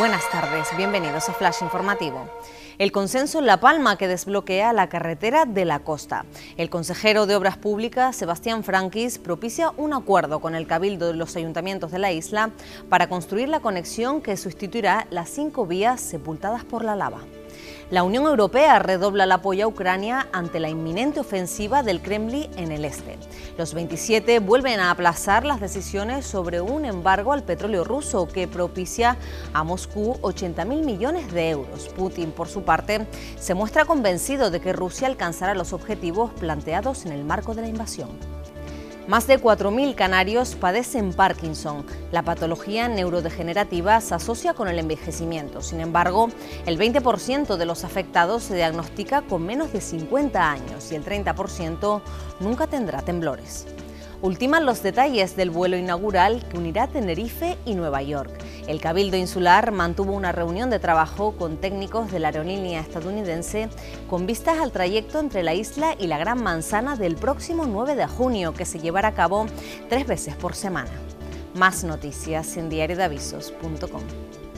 Buenas tardes, bienvenidos a Flash Informativo. El consenso en La Palma que desbloquea la carretera de la costa. El consejero de Obras Públicas, Sebastián Franquis, propicia un acuerdo con el Cabildo de los ayuntamientos de la isla para construir la conexión que sustituirá las cinco vías sepultadas por la lava. La Unión Europea redobla el apoyo a Ucrania ante la inminente ofensiva del Kremlin en el este. Los 27 vuelven a aplazar las decisiones sobre un embargo al petróleo ruso que propicia a Moscú 80.000 millones de euros. Putin, por su parte, se muestra convencido de que Rusia alcanzará los objetivos planteados en el marco de la invasión. Más de 4.000 canarios padecen Parkinson. La patología neurodegenerativa se asocia con el envejecimiento. Sin embargo, el 20% de los afectados se diagnostica con menos de 50 años y el 30% nunca tendrá temblores. Ultiman los detalles del vuelo inaugural que unirá Tenerife y Nueva York. El Cabildo Insular mantuvo una reunión de trabajo con técnicos de la aerolínea estadounidense con vistas al trayecto entre la isla y la Gran Manzana del próximo 9 de junio, que se llevará a cabo tres veces por semana. Más noticias en diariodavisos.com.